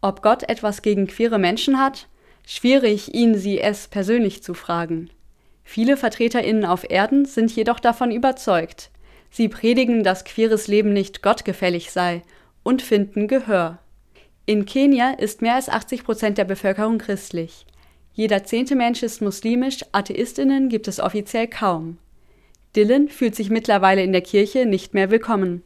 Ob Gott etwas gegen queere Menschen hat? Schwierig, ihn sie es persönlich zu fragen. Viele VertreterInnen auf Erden sind jedoch davon überzeugt. Sie predigen, dass queeres Leben nicht gottgefällig sei und finden Gehör. In Kenia ist mehr als 80 Prozent der Bevölkerung christlich. Jeder zehnte Mensch ist muslimisch, AtheistInnen gibt es offiziell kaum. Dylan fühlt sich mittlerweile in der Kirche nicht mehr willkommen.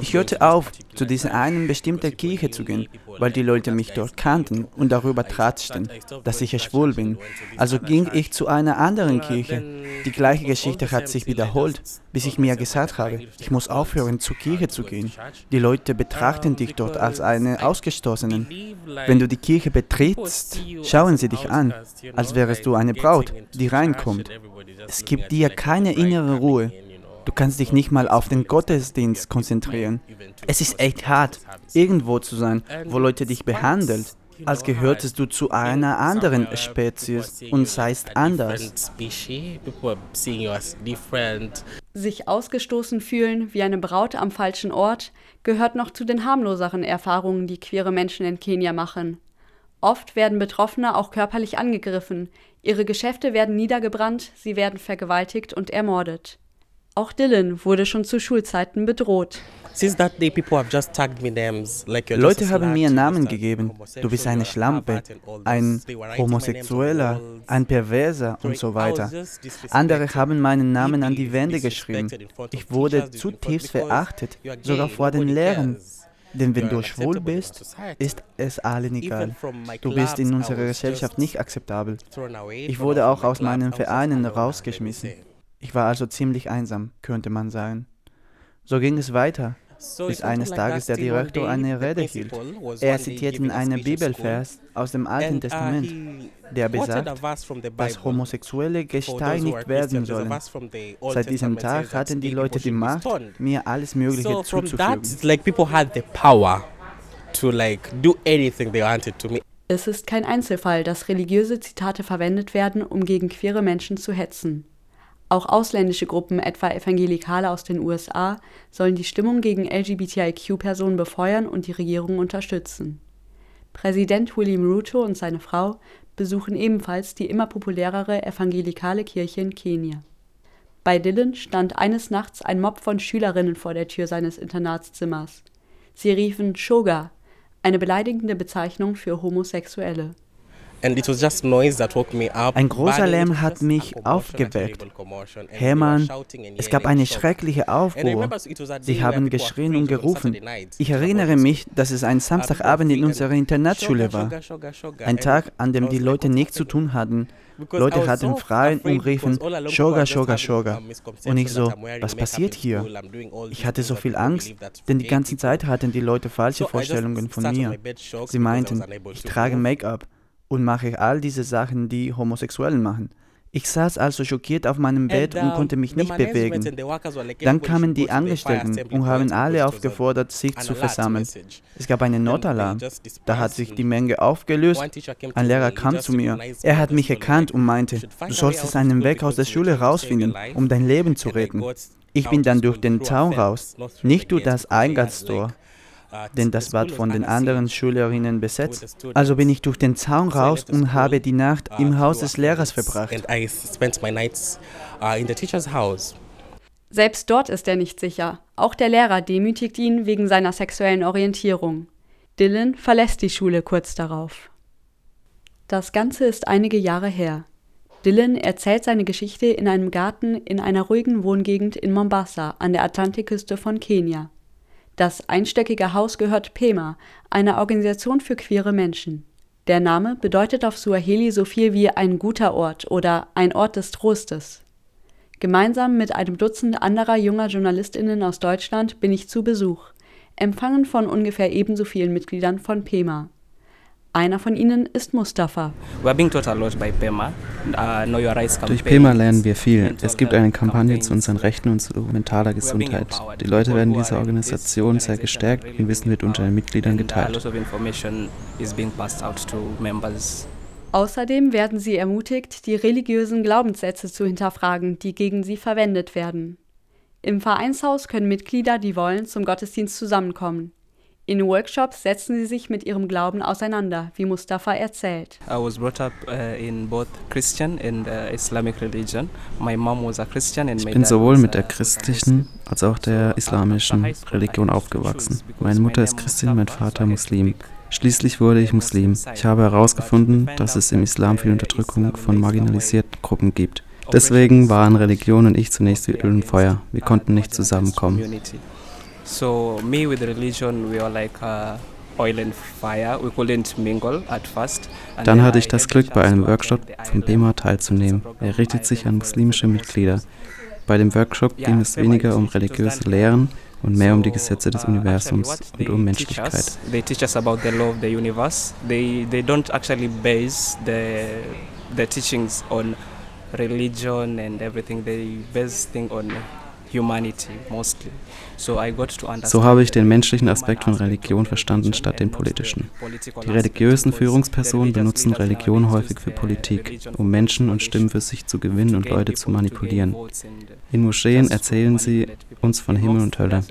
Ich hörte auf, zu dieser einen bestimmten Kirche zu gehen, weil die Leute mich dort kannten und darüber tratschten, dass ich schwul bin. Also ging ich zu einer anderen Kirche. Die gleiche Geschichte hat sich wiederholt, bis ich mir gesagt habe, ich muss aufhören, zur Kirche zu gehen. Die Leute betrachten dich dort als eine Ausgestoßenen. Wenn du die Kirche betrittst, schauen sie dich an, als wärst du eine Braut, die reinkommt. Es gibt dir keine innere Ruhe. Du kannst dich nicht mal auf den Gottesdienst konzentrieren. Es ist echt hart, irgendwo zu sein, wo Leute dich behandeln, als gehörtest du zu einer anderen Spezies und seist anders. Sich ausgestoßen fühlen wie eine Braut am falschen Ort gehört noch zu den harmloseren Erfahrungen, die queere Menschen in Kenia machen. Oft werden Betroffene auch körperlich angegriffen, ihre Geschäfte werden niedergebrannt, sie werden vergewaltigt und ermordet. Auch Dylan wurde schon zu Schulzeiten bedroht. Leute haben mir Namen gegeben. Du bist eine Schlampe, ein Homosexueller, ein Perverser und so weiter. Andere haben meinen Namen an die Wände geschrieben. Ich wurde zutiefst verachtet, sogar vor den Lehrern. Denn wenn du schwul bist, ist es allen egal. Du bist in unserer Gesellschaft nicht akzeptabel. Ich wurde auch aus meinen Vereinen rausgeschmissen. Ich war also ziemlich einsam, könnte man sagen. So ging es weiter, bis eines Tages der Direktor eine Rede hielt. Er zitierte einen Bibelvers aus dem Alten uh, Testament, der besagt, dass Homosexuelle gesteinigt werden sollen. Seit diesem Tag hatten die Leute die Macht, mir alles Mögliche zuzufügen. Es ist kein Einzelfall, dass religiöse Zitate verwendet werden, um gegen queere Menschen zu hetzen. Auch ausländische Gruppen, etwa Evangelikale aus den USA, sollen die Stimmung gegen LGBTIQ-Personen befeuern und die Regierung unterstützen. Präsident William Ruto und seine Frau besuchen ebenfalls die immer populärere evangelikale Kirche in Kenia. Bei Dylan stand eines Nachts ein Mob von Schülerinnen vor der Tür seines Internatszimmers. Sie riefen Shoga, eine beleidigende Bezeichnung für Homosexuelle. Ein großer Lärm hat mich aufgeweckt. Hermann, es gab eine schreckliche Aufruhr. Sie haben geschrien und gerufen. Ich erinnere mich, dass es ein Samstagabend in unserer Internatsschule war. Ein Tag, an dem die Leute nichts zu tun hatten. Leute hatten frei und riefen Shoga, Shoga, Shoga. Und ich so, was passiert hier? Ich hatte so viel Angst, denn die ganze Zeit hatten die Leute falsche Vorstellungen von mir. Sie meinten, ich trage Make-up und mache all diese Sachen, die Homosexuellen machen. Ich saß also schockiert auf meinem Bett und konnte mich nicht bewegen. Dann kamen die Angestellten und haben alle aufgefordert, sich zu versammeln. Es gab einen Notalarm. Da hat sich die Menge aufgelöst. Ein Lehrer kam zu mir. Er hat mich erkannt und meinte, du solltest einen Weg aus der Schule rausfinden, um dein Leben zu retten. Ich bin dann durch den Zaun raus, nicht durch das Eingangstor denn das war von den anderen Schülerinnen besetzt. Also bin ich durch den Zaun raus und habe die Nacht im Haus des Lehrers verbracht. Selbst dort ist er nicht sicher. Auch der Lehrer demütigt ihn wegen seiner sexuellen Orientierung. Dylan verlässt die Schule kurz darauf. Das Ganze ist einige Jahre her. Dylan erzählt seine Geschichte in einem Garten in einer ruhigen Wohngegend in Mombasa an der Atlantikküste von Kenia. Das einstöckige Haus gehört Pema, einer Organisation für queere Menschen. Der Name bedeutet auf Suaheli so viel wie ein guter Ort oder ein Ort des Trostes. Gemeinsam mit einem Dutzend anderer junger JournalistInnen aus Deutschland bin ich zu Besuch, empfangen von ungefähr ebenso vielen Mitgliedern von PEMA einer von ihnen ist Mustafa. Uh, Durch PEMA lernen wir viel. Es gibt eine Kampagne zu unseren Rechten und zu mentaler Gesundheit. Die Leute werden dieser Organisation sehr gestärkt und Wissen wird unter den Mitgliedern geteilt. Außerdem werden sie ermutigt, die religiösen Glaubenssätze zu hinterfragen, die gegen sie verwendet werden. Im Vereinshaus können Mitglieder, die wollen, zum Gottesdienst zusammenkommen. In Workshops setzen sie sich mit ihrem Glauben auseinander, wie Mustafa erzählt. I was brought up uh, in both Christian and uh, Islamic religion. My mom was a Christian and Ich bin sowohl mit der christlichen als auch der islamischen Religion aufgewachsen. Meine Mutter ist Christin, mein Vater Muslim. Schließlich wurde ich Muslim. Ich habe herausgefunden, dass es im Islam viel Unterdrückung von marginalisierten Gruppen gibt. Deswegen waren Religion und ich zunächst wie Öl und Feuer. Wir konnten nicht zusammenkommen. So me with religion, we are like uh, oil and fire. We couldn't mingle at first. Dann hatte ich das Glück, bei einem Workshop vom BEMA teilzunehmen. Er richtet sich an muslimische Mitglieder. Bei dem Workshop ging es weniger um religiöse Lehren und mehr um die Gesetze des Universums und um Menschlichkeit. They teach us about the law of the universe. They they don't actually base the the teachings on religion and everything. They base things on. So habe ich den menschlichen Aspekt von Religion verstanden statt den politischen. Die religiösen Führungspersonen benutzen Religion häufig für Politik, um Menschen und Stimmen für sich zu gewinnen und Leute zu manipulieren. In Moscheen erzählen sie uns von Himmel und Hölle.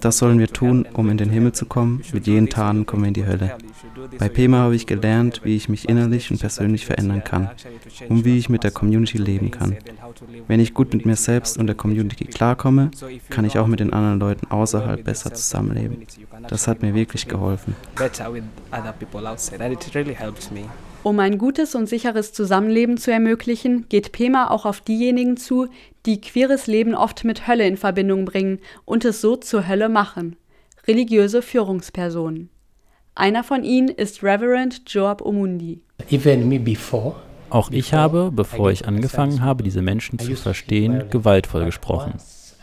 Das sollen wir tun, um in den Himmel zu kommen. Mit jenen Taten kommen wir in die Hölle. Bei PEMA habe ich gelernt, wie ich mich innerlich und persönlich verändern kann und wie ich mit der Community leben kann. Wenn ich gut mit mir selbst und der Community klarkomme, kann ich auch mit den anderen Leuten außerhalb besser zusammenleben. Das hat mir wirklich geholfen. Um ein gutes und sicheres Zusammenleben zu ermöglichen, geht PEMA auch auf diejenigen zu, die queeres Leben oft mit Hölle in Verbindung bringen und es so zur Hölle machen. Religiöse Führungspersonen. Einer von ihnen ist Reverend Joab Omundi. Auch ich habe, bevor ich angefangen habe, diese Menschen zu verstehen, gewaltvoll gesprochen.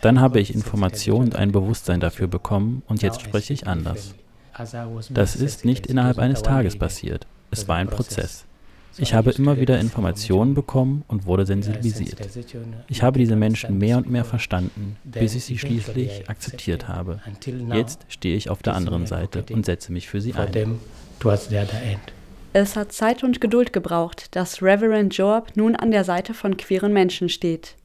Dann habe ich Information und ein Bewusstsein dafür bekommen und jetzt spreche ich anders. Das ist nicht innerhalb eines Tages passiert. Es war ein Prozess. Ich habe immer wieder Informationen bekommen und wurde sensibilisiert. Ich habe diese Menschen mehr und mehr verstanden, bis ich sie schließlich akzeptiert habe. Jetzt stehe ich auf der anderen Seite und setze mich für sie ein. Es hat Zeit und Geduld gebraucht, dass Reverend Joab nun an der Seite von queeren Menschen steht.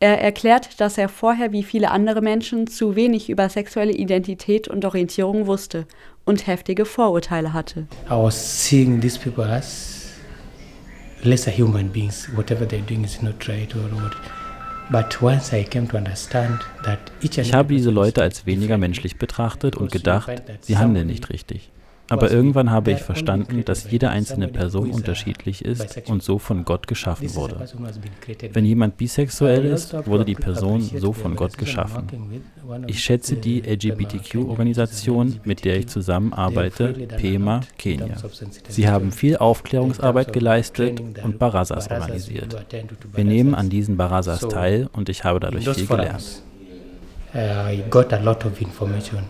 Er erklärt, dass er vorher wie viele andere Menschen zu wenig über sexuelle Identität und Orientierung wusste und heftige Vorurteile hatte. I was seeing these people as lesser human beings. Whatever they're doing is not right or what. Ich habe diese Leute als weniger menschlich betrachtet und gedacht, sie handeln nicht richtig. Aber irgendwann habe ich verstanden, dass jede einzelne Person unterschiedlich ist und so von Gott geschaffen wurde. Wenn jemand bisexuell ist, wurde die Person so von Gott geschaffen. Ich schätze die LGBTQ-Organisation, mit der ich zusammenarbeite, PEMA Kenia. Sie haben viel Aufklärungsarbeit geleistet und Barazas organisiert. Wir nehmen an diesen Barazas teil und ich habe dadurch viel gelernt. I got a lot of information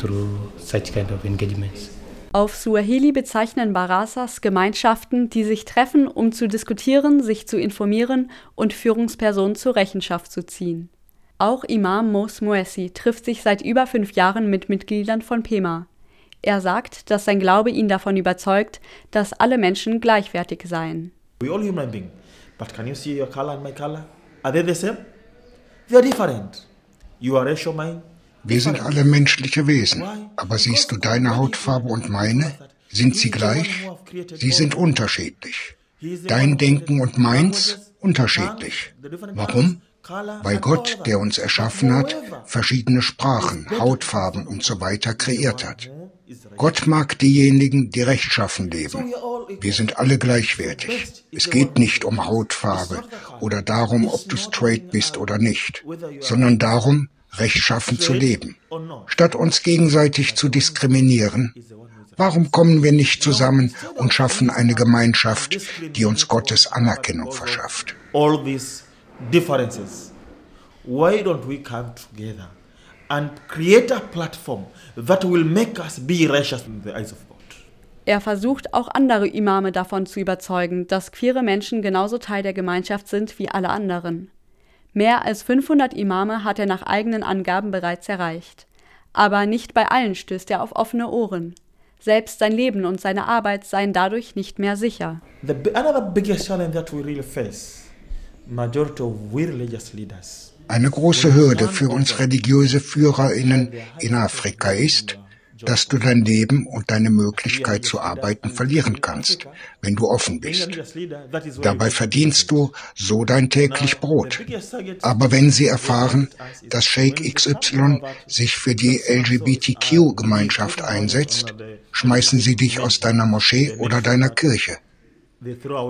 through such kind of engagements. Auf Suaheli bezeichnen Barasas Gemeinschaften, die sich treffen, um zu diskutieren, sich zu informieren und Führungspersonen zur Rechenschaft zu ziehen. Auch Imam Mos Moessi trifft sich seit über fünf Jahren mit Mitgliedern von PEMA. Er sagt, dass sein Glaube ihn davon überzeugt, dass alle Menschen gleichwertig seien. We all human being. But can you see your color and my color? Are they the same? They are different. You are racial mind, wir sind alle menschliche Wesen. Aber siehst du deine Hautfarbe und meine? Sind sie gleich? Sie sind unterschiedlich. Dein Denken und meins unterschiedlich. Warum? Weil Gott, der uns erschaffen hat, verschiedene Sprachen, Hautfarben und so weiter kreiert hat. Gott mag diejenigen, die rechtschaffen leben. Wir sind alle gleichwertig. Es geht nicht um Hautfarbe oder darum, ob du straight bist oder nicht, sondern darum, rechtschaffen zu leben. Statt uns gegenseitig zu diskriminieren, warum kommen wir nicht zusammen und schaffen eine Gemeinschaft, die uns Gottes Anerkennung verschafft? All these differences. Why don't we come together and create a platform that will make us be righteous in the eyes of God? Er versucht auch andere Imame davon zu überzeugen, dass queere Menschen genauso Teil der Gemeinschaft sind wie alle anderen. Mehr als 500 Imame hat er nach eigenen Angaben bereits erreicht. Aber nicht bei allen stößt er auf offene Ohren. Selbst sein Leben und seine Arbeit seien dadurch nicht mehr sicher. The, another biggest challenge that we really face, majority of we religious leaders. Eine große Hürde für uns religiöse FührerInnen in Afrika ist, dass du dein Leben und deine Möglichkeit zu arbeiten verlieren kannst, wenn du offen bist. Dabei verdienst du so dein täglich Brot. Aber wenn sie erfahren, dass Sheikh XY sich für die LGBTQ-Gemeinschaft einsetzt, schmeißen sie dich aus deiner Moschee oder deiner Kirche.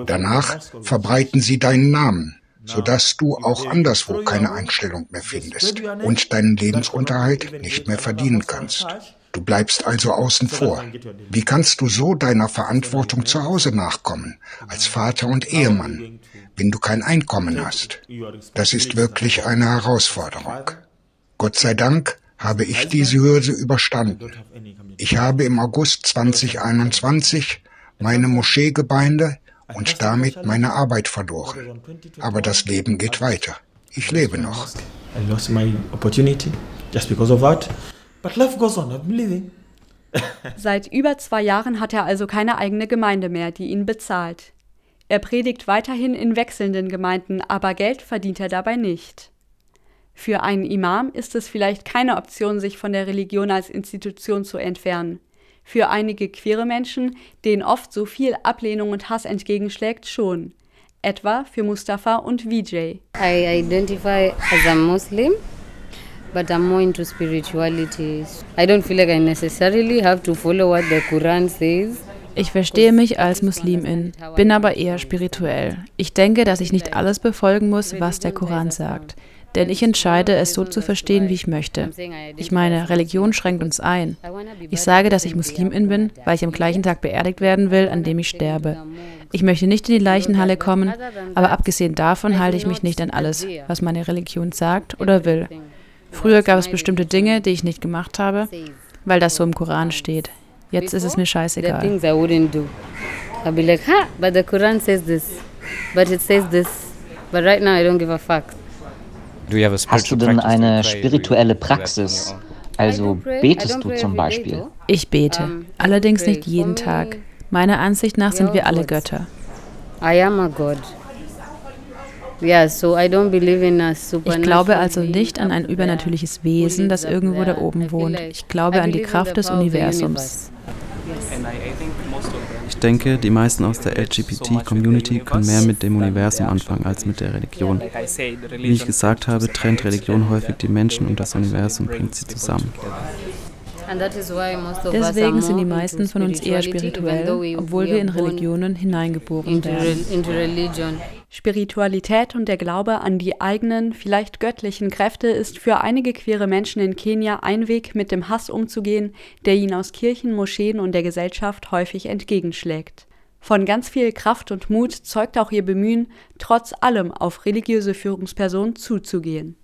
Danach verbreiten sie deinen Namen, sodass du auch anderswo keine Einstellung mehr findest und deinen Lebensunterhalt nicht mehr verdienen kannst. Du bleibst also außen vor. Wie kannst du so deiner Verantwortung zu Hause nachkommen, als Vater und Ehemann, wenn du kein Einkommen hast? Das ist wirklich eine Herausforderung. Gott sei Dank habe ich diese Hürde überstanden. Ich habe im August 2021 meine Moscheegemeinde und damit meine Arbeit verloren. Aber das Leben geht weiter. Ich lebe noch. I lost my opportunity just because of that. But life goes on. I'm living. Seit über zwei Jahren hat er also keine eigene Gemeinde mehr, die ihn bezahlt. Er predigt weiterhin in wechselnden Gemeinden, aber Geld verdient er dabei nicht. Für einen Imam ist es vielleicht keine Option, sich von der Religion als Institution zu entfernen. Für einige queere Menschen, denen oft so viel Ablehnung und Hass entgegenschlägt, schon. Etwa für Mustafa und Vijay. I identify as a Muslim, but I'm more into spirituality. I don't feel like I necessarily have to follow what the Quran says. Ich verstehe mich als Muslimin, bin aber eher spirituell. Ich denke, dass ich nicht alles befolgen muss, was der Koran sagt denn ich entscheide, es so zu verstehen, wie ich möchte. Ich meine, Religion schränkt uns ein. Ich sage, dass ich Muslimin bin, weil ich am gleichen Tag beerdigt werden will, an dem ich sterbe. Ich möchte nicht in die Leichenhalle kommen, aber abgesehen davon halte ich mich nicht an alles, was meine Religion sagt oder will. Früher gab es bestimmte Dinge, die ich nicht gemacht habe, weil das so im Koran steht. Jetzt ist es mir scheißegal. I'll be like, ha, but the Quran says this, but it says this, but right now I don't give a fuck. Hast du denn eine spirituelle Praxis? Also betest du zum Beispiel? Ich bete, allerdings nicht jeden Tag. Meiner Ansicht nach sind wir alle Götter. I am a God. Ich glaube also nicht an ein übernatürliches Wesen, das irgendwo da oben wohnt. Ich glaube an die Kraft des Universums. Ich denke, die meisten aus der LGBT-Community können mehr mit dem Universum anfangen als mit der Religion. Wie ich gesagt habe, trennt Religion häufig die Menschen und das Universum bringt sie zusammen. Deswegen sind die meisten von uns eher spirituell, obwohl wir in Religionen hineingeboren werden. Spiritualität und der Glaube an die eigenen, vielleicht göttlichen Kräfte ist für einige queere Menschen in Kenia ein Weg, mit dem Hass umzugehen, der ihnen aus Kirchen, Moscheen und der Gesellschaft häufig entgegenschlägt. Von ganz viel Kraft und Mut zeugt auch ihr Bemühen, trotz allem auf religiöse Führungspersonen zuzugehen